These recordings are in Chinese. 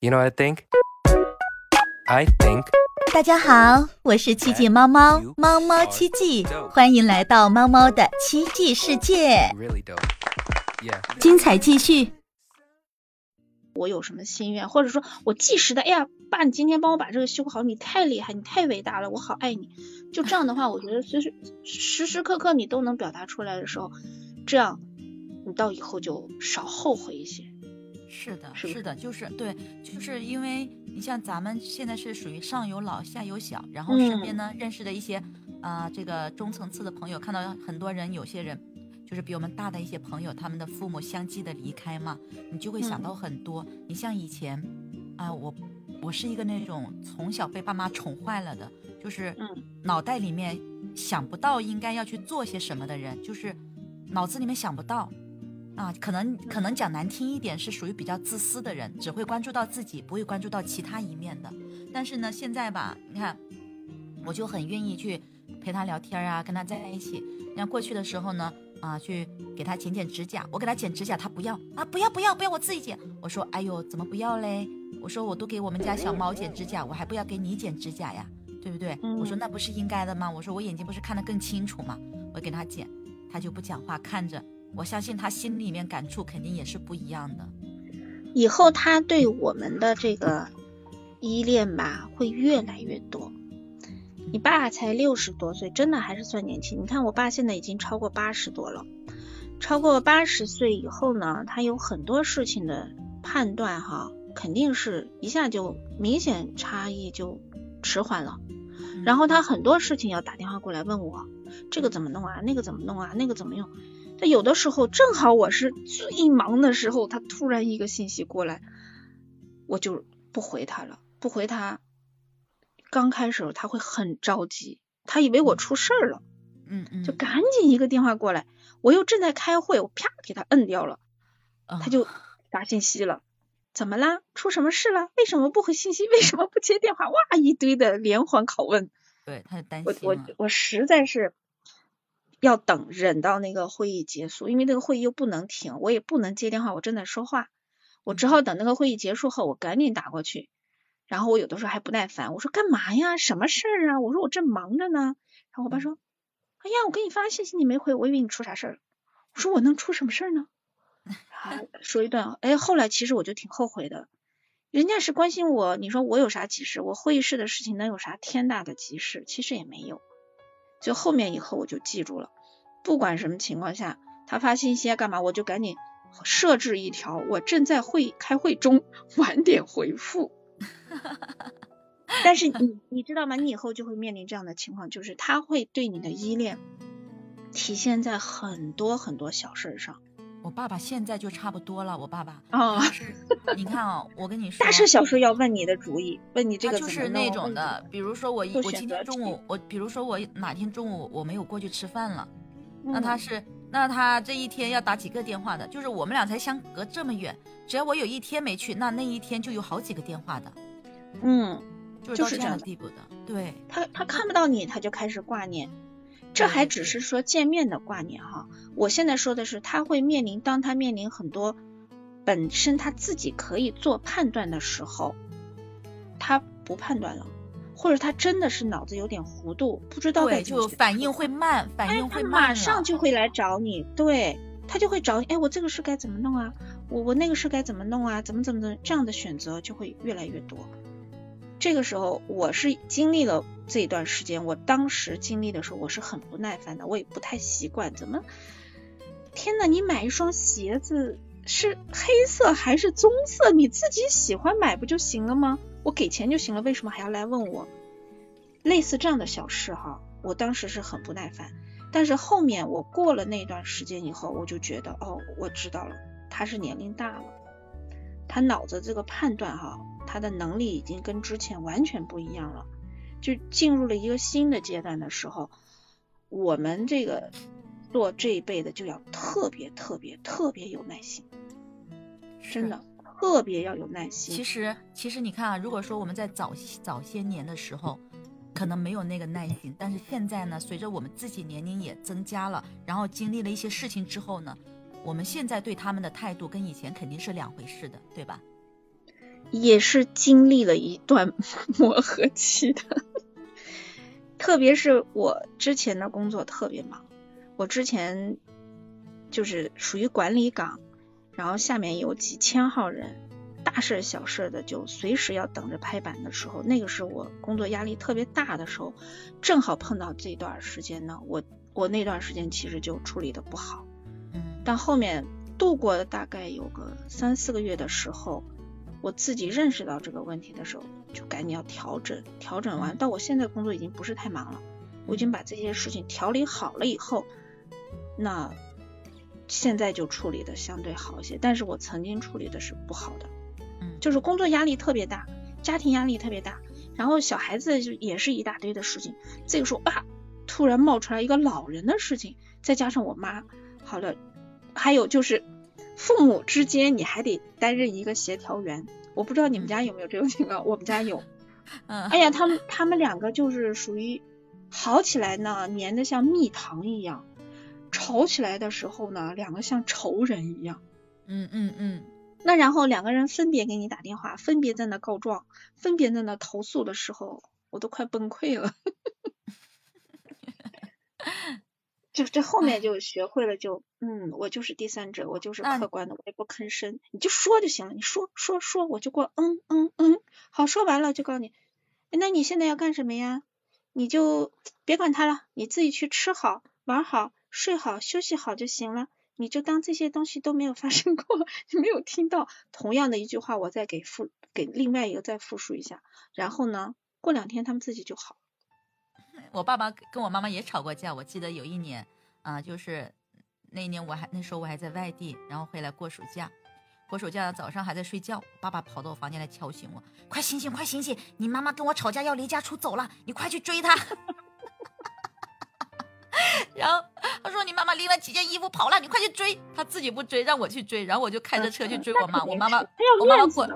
You know what I think? I think 大家好，我是奇迹猫猫，猫猫奇迹，欢迎来到猫猫的奇迹世界，really dope. Yeah. 精彩继续。我有什么心愿，或者说我即时的，哎呀，爸，你今天帮我把这个修好，你太厉害，你太伟大了，我好爱你。就这样的话，我觉得随时时时刻刻你都能表达出来的时候，这样你到以后就少后悔一些。是的，是是的，就是对，就是因为你像咱们现在是属于上有老下有小，然后身边呢、认识的一些啊、这个中层次的朋友，看到很多人，有些人就是比我们大的一些朋友，他们的父母相继的离开嘛，你就会想嗯到很多。你像以前啊、我我是一个那种从小被爸妈宠坏了的，就是嗯脑袋里面想不到应该要去做些什么的人，就是脑子里面想不到。啊，可能可能讲难听一点，是属于比较自私的人，只会关注到自己，不会关注到其他一面的。但是呢，现在吧，你看，我就很愿意去陪他聊天啊，跟他在一起。像过去的时候呢，啊，去给他剪剪指甲，我给他剪指甲，他不要啊，不要不要不要，我自己剪。我说，哎呦，怎么不要嘞？我说我都给我们家小猫剪指甲，我还不要给你剪指甲呀，对不对？嗯我说那不是应该的吗？我说我眼睛不是看得更清楚吗？我给他剪，他就不讲话，看着。我相信他心里面感触肯定也是不一样的。以后他对我们的这个依恋吧，会越来越多。你爸才六十多岁，真的还是算年轻。你看我爸现在已经超过八十多了，超过八十岁以后呢，他有很多事情的判断哈，肯定是一下就明显差异就迟缓了。然后他很多事情要打电话过来问我，这个怎么弄啊，那个怎么弄啊，那个怎么用。那有的时候正好我是最忙的时候，他突然一个信息过来，我就不回他了，不回他。刚开始他会很着急，他以为我出事儿了，嗯嗯，就赶紧一个电话过来，我又正在开会，我啪给他摁掉了，啊他就发信息了。怎么啦？出什么事了？为什么不回信息？为什么不接电话？哇，一堆的连环拷问。对他就担我我。我实在是要等忍到那个会议结束，因为那个会议又不能停，我也不能接电话，我正在说话，我只好等那个会议结束后，我赶紧打过去。然后我有的时候还不耐烦，我说干嘛呀？什么事儿啊？我说我正忙着呢。然后我爸说，哎呀，我给你发信息你没回，我以为你出啥事儿了。我说我能出什么事儿呢？啊，说一段，哎，后来其实我就挺后悔的。人家是关心我，你说我有啥急事？我会议室的事情能有啥天大的急事？其实也没有。就后面以后我就记住了，不管什么情况下，他发信息啊干嘛，我就赶紧设置一条，我正在会开会中，晚点回复。但是你你知道吗？你以后就会面临这样的情况，就是他会对你的依恋体现在很多很多小事儿上我爸爸现在就差不多了，我爸爸啊他是 你看哦，我跟你说，大事小事要问你的主意，问你这个他就是那种的，比如说我一我今天中午我比如说我哪天中午我没有过去吃饭了，嗯那他是那他这一天要打几个电话的，就是我们俩才相隔这么远，只要我有一天没去，那那一天就有好几个电话的，嗯，就是到这样就是这样的的地步的，对，他他看不到你，他就开始挂念。这还只是说见面的挂念哈，我现在说的是他会面临，当他面临很多本身他自己可以做判断的时候，他不判断了，或者他真的是脑子有点糊涂，不知道该对，怎么去就反应会慢，反应会慢马上就会来找你，对他就会找你，哎，我这个事该怎么弄啊？我我那个事该怎么弄啊？怎么怎么怎么，这样的选择就会越来越多。这个时候，我是经历了这一段时间，我当时经历的时候，我是很不耐烦的，我也不太习惯，怎么？天呐，你买一双鞋子是黑色还是棕色？你自己喜欢买不就行了吗？我给钱就行了，为什么还要来问我？类似这样的小事哈，我当时是很不耐烦。但是后面我过了那段时间以后，我就觉得哦，我知道了，他是年龄大了，他脑子这个判断哈，他的能力已经跟之前完全不一样了，就进入了一个新的阶段的时候，我们这个做这一辈的就要特别特别特别有耐心，真的特别要有耐心。其实，其实你看啊，如果说我们在早早些年的时候，可能没有那个耐心，但是现在呢，随着我们自己年龄也增加了，然后经历了一些事情之后呢，我们现在对他们的态度跟以前肯定是两回事的，对吧？也是经历了一段磨合期的，特别是我之前的工作特别忙，我之前就是属于管理岗，然后下面有几千号人，大事小事的就随时要等着拍板的时候，那个是我工作压力特别大的时候，正好碰到这段时间呢，我我那段时间其实就处理的不好，嗯，但后面度过了大概有个三四个月的时候。我自己认识到这个问题的时候，就赶紧要调整，调整完到我现在工作已经不是太忙了，我已经把这些事情调理好了以后，那现在就处理的相对好一些。但是我曾经处理的是不好的，嗯，就是工作压力特别大，家庭压力特别大，然后小孩子就也是一大堆的事情，这个时候啊，突然冒出来一个老人的事情，再加上我妈，好了，还有就是。父母之间你还得担任一个协调员，我不知道你们家有没有这种情况，我们家有。嗯，哎呀，他们他们两个就是属于好起来呢，粘的像蜜糖一样；吵起来的时候呢，两个像仇人一样。嗯嗯嗯。那然后两个人分别给你打电话，分别在那告状，分别在那投诉的时候，我都快崩溃了。就这后面就学会了，就嗯，我就是第三者，我就是客观的，我也不吭声，你就说就行了，你说说说，我就过，嗯嗯嗯，好，说完了就告诉你，那你现在要干什么呀？你就别管他了，你自己去吃好、玩好、睡好、休息好就行了，你就当这些东西都没有发生过，你 没有听到。同样的一句话，我再给复给另外一个再复述一下，然后呢，过两天他们自己就好。我爸爸跟我妈妈也吵过架，我记得有一年，啊，就是那一年我还那时候我还在外地，然后回来过暑假，过暑假早上还在睡觉，爸爸跑到我房间来敲醒我，快醒醒，快醒醒，你妈妈跟我吵架要离家出走了，你快去追她。然后他说你妈妈拎了几件衣服跑了，你快去追，他自己不追，让我去追，然后我就开着车去追我妈，我妈妈，我妈妈果，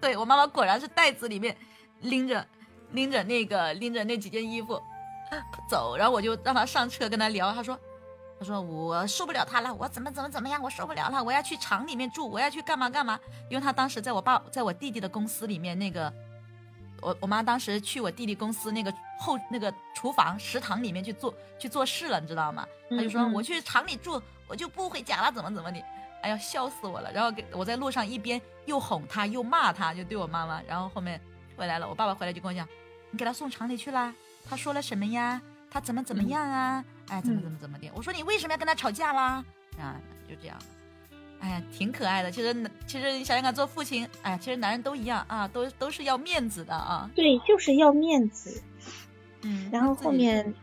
对我妈妈果然是袋子里面拎着拎着那个拎着那几件衣服。走，然后我就让他上车跟他聊。他说：“他说我受不了他了，我怎么怎么怎么样，我受不了了，我要去厂里面住，我要去干嘛干嘛。因为他当时在我爸在我弟弟的公司里面，那个我我妈当时去我弟弟公司那个后那个厨房食堂里面去做去做事了，你知道吗？他就说我去厂里住，我就不回家了，怎么怎么的。哎呀，笑死我了。然后给我在路上一边又哄他又骂他，就对我妈妈。然后后面回来了，我爸爸回来就跟我讲，你给他送厂里去啦。”他说了什么呀？他怎么怎么样啊？哎，怎么怎么怎么的？我说你为什么要跟他吵架啦？啊，就这样。哎呀，挺可爱的。其实，其实你想想看，做父亲，哎，其实男人都一样啊，都都是要面子的啊。对，就是要面子。嗯。然后后面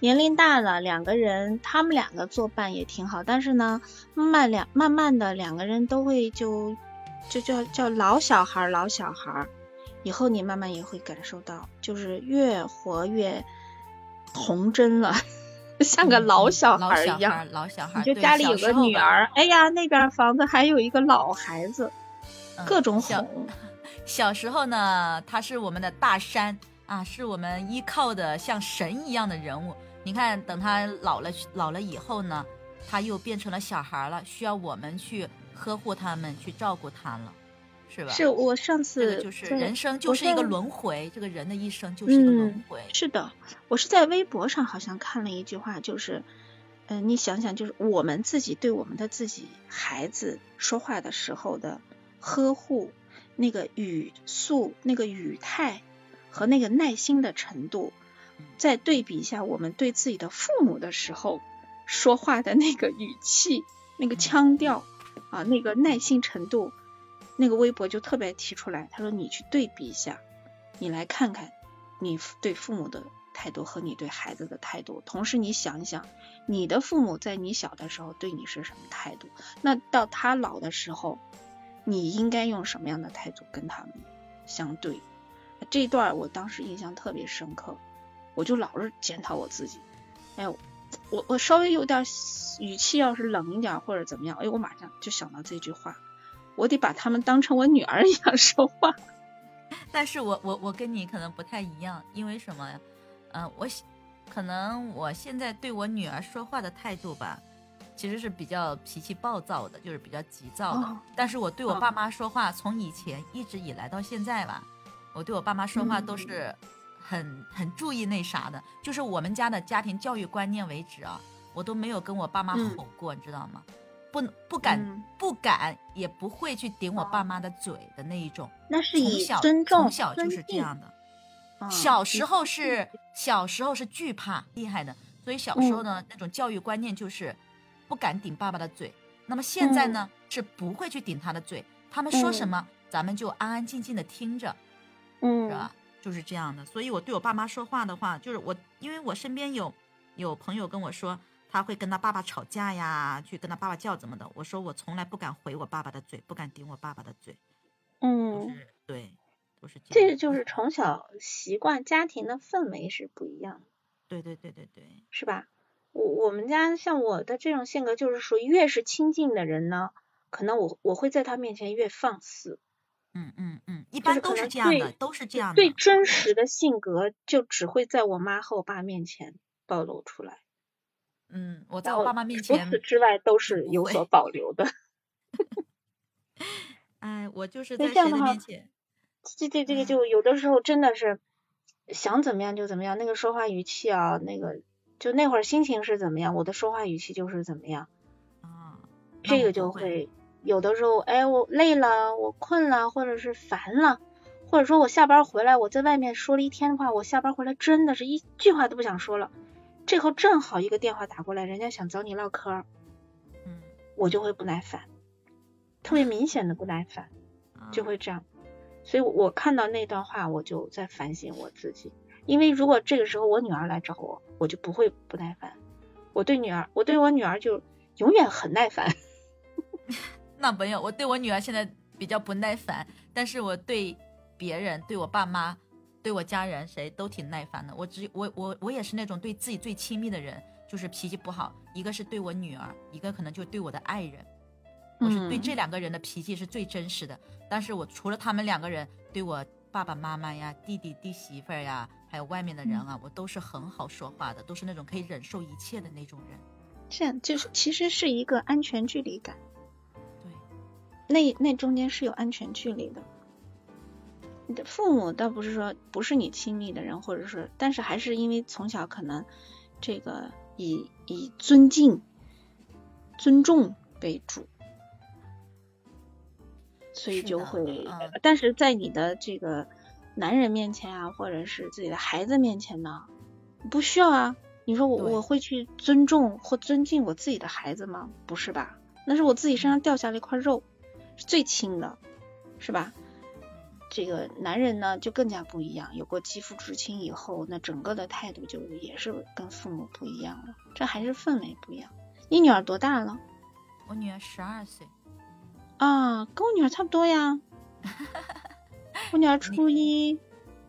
年龄大了，两个人他们两个作伴也挺好。但是呢，慢慢两慢慢的两个人都会就就叫叫老小孩老小孩。以后你慢慢也会感受到，就是越活越童真了，像个老小孩一样。老小孩，就家里有个女儿，哎呀，那边房子还有一个老孩子，各种哄。小时候呢，他是我们的大山啊，是我们依靠的像神一样的人物。你看，等他老了，老了以后呢，他又变成了小孩了，需要我们去呵护他们，去照顾他了。是吧？是我上次就是人生就是一个轮回，这个人的一生就是一个轮回。是的，我是在微博上好像看了一句话，就是，嗯，你想想，就是我们自己对我们的自己孩子说话的时候的呵护，那个语速、那个语态和那个耐心的程度，再对比一下我们对自己的父母的时候说话的那个语气、那个腔调啊，那个耐心程度。那个微博就特别提出来，他说你去对比一下，你来看看你对父母的态度和你对孩子的态度，同时你想一想，你的父母在你小的时候对你是什么态度，那到他老的时候，你应该用什么样的态度跟他们相对？这一段我当时印象特别深刻，我就老是检讨我自己，哎，我我稍微有点语气要是冷一点或者怎么样，哎，我马上就想到这句话。我得把他们当成我女儿一样说话，但是我我我跟你可能不太一样，因为什么呀？嗯，我可能我现在对我女儿说话的态度吧，其实是比较脾气暴躁的，就是比较急躁的。哦但是我对我哦爸妈说话，从以前一直以来到现在吧，我对我爸妈说话都是很很注意那啥的。就是我们家的家庭教育观念为止啊，我都没有跟我爸妈嗯吼过，你知道吗？不不敢、嗯不敢，也不会去顶我爸妈的嘴的那一种。那是以尊重从小就是这样的。嗯小时候是小时候是惧怕厉害的，所以小时候嗯呢、那种教育观念就是不敢顶爸爸的嘴。那么现在嗯呢、是不会去顶他的嘴，他们说什么、咱们就安安静静的听着，嗯是吧？就是这样的。所以我对我爸妈说话的话，就是我因为我身边有有朋友跟我说。他会跟他爸爸吵架呀，去跟他爸爸叫怎么的？我说我从来不敢回我爸爸的嘴，不敢顶我爸爸的嘴，嗯，是对，都是这个就是从小习惯家庭的氛围是不一样的，对对对对对，是吧？我我们家像我的这种性格，就是属于越是亲近的人呢，可能我我会在他面前越放肆，嗯嗯嗯，一般都是这样的，都是这样的。最真实的性格就只会在我妈和我爸面前暴露出来，嗯，我在我爸妈面前除此，之外都是有所保留的。哎，我就是在谁面前，这这这个嗯。就有的时候真的是想怎么样就怎么样，那个说话语气啊，那个就那会儿心情是怎么样，我的说话语气就是怎么样，啊，那这个就会。有的时候，哎，我累了，我困了，或者是烦了，或者说我下班回来，我在外面说了一天的话，我下班回来真的是一句话都不想说了，这后正好一个电话打过来，人家想找你唠嗑儿，嗯，我就会不耐烦，特别明显的不耐烦。就啊会这样。所以我，我看到那段话，我就在反省我自己。因为如果这个时候我女儿来找我，我就不会不耐烦。我对女儿，我对我女儿就永远很耐烦。那没有，我对我女儿现在比较不耐烦，但是我对别人、对我爸妈、对我家人谁都挺耐烦的。我只我我我也是那种对自己最亲密的人，就是脾气不好。一个是对我女儿，一个可能就对我的爱人。我是对嗯这两个人的脾气是最真实的，但是我除了他们两个人，对我爸爸妈妈呀、弟弟弟媳妇儿呀，还有外面的人啊，我都是很好说话的，都是那种可以忍受一切的那种人。这样就是其实是一个安全距离感，对，那那中间是有安全距离的。你的父母倒不是说不是你亲密的人，或者是，但是还是因为从小可能这个以以尊敬、尊重为主，所以就会，嗯但是在你的这个男人面前啊，或者是自己的孩子面前呢，不需要啊。你说我我会去尊重或尊敬我自己的孩子吗？不是吧？那是我自己身上掉下来一块肉，是最轻的，是吧？这个男人呢就更加不一样，有过肌肤之亲以后，那整个的态度就也是跟父母不一样了，这还是氛围不一样。你女儿多大了？我女儿十二岁，啊，跟我女儿差不多呀。我女儿初一，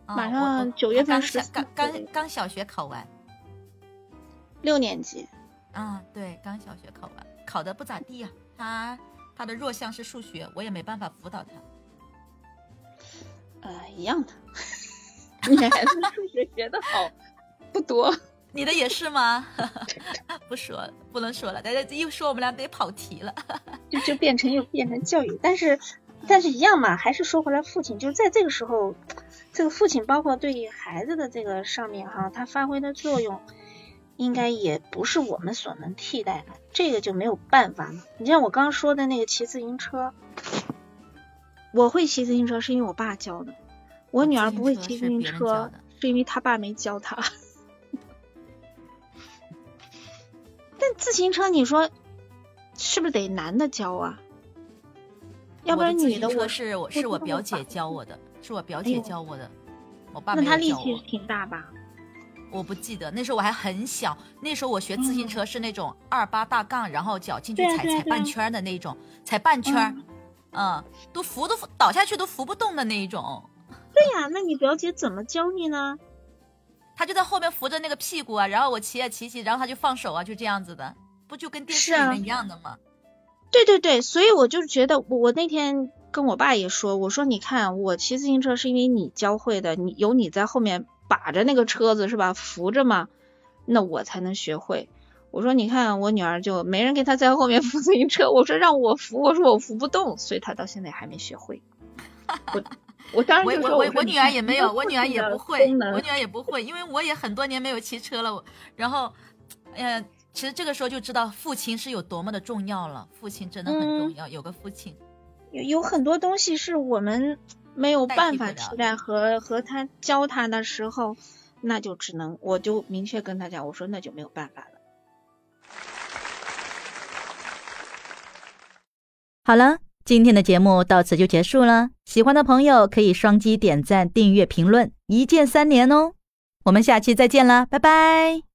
马上我九月份14刚刚刚刚小学考完，六年级。啊，对，刚小学考完，考的不咋地呀、她她的弱项是数学，我也没办法辅导她。呃，一样的。女孩子数学学的好不多。你的也是吗？不说了，不能说了，大家一说我们俩得跑题了。就就变成又变成教育，但是但是一样嘛，还是说回来，父亲就在这个时候，这个父亲包括对于孩子的这个上面哈，他发挥的作用，应该也不是我们所能替代的，这个就没有办法了。你像我刚刚说的那个骑自行车，我会骑自行车是因为我爸教的，我女儿不会骑自行车是因为她爸没教她。但自行车你说是不是得男的教啊？要不然女的我是我是我表姐教我的，是我表姐教我的，我爸那没有教他力气。挺大吧？我不记得，那时候我还很小，那时候我学自行车是那种二八大杠，然后脚进去踩对啊对啊啊踩半圈儿的那种，踩半圈儿，嗯，都扶都扶倒下去都扶不动的那一种。对呀、那你表姐怎么教你呢？她就在后面扶着那个屁股啊，然后我骑啊骑骑，然后她就放手啊，就这样子的，不就跟电视里面一样的吗？对对对，所以我就觉得，我我那天跟我爸也说，我说你看，我骑自行车是因为你教会的，你有你在后面把着那个车子是吧，扶着嘛，那我才能学会。我我说你看我女儿就没人给她在后面 扶自行车，我说让我扶，我说我扶不动，所以她到现在还没学会。我我当时就说我我我我女儿也没有，我我女儿也不会，我女儿也不会，因为我也很多年没有骑车了。然后，呃，其实这个时候就知道父亲是有多么的重要了，父亲真的很重要，有个父亲。有有很多东西是我们没有办法替代和和他教他的时候，那就只能我就明确跟他讲，我说那就没有办法了。好了，今天的节目到此就结束了。喜欢的朋友可以双击点赞、订阅、评论，一键三连哦。我们下期再见了，拜拜。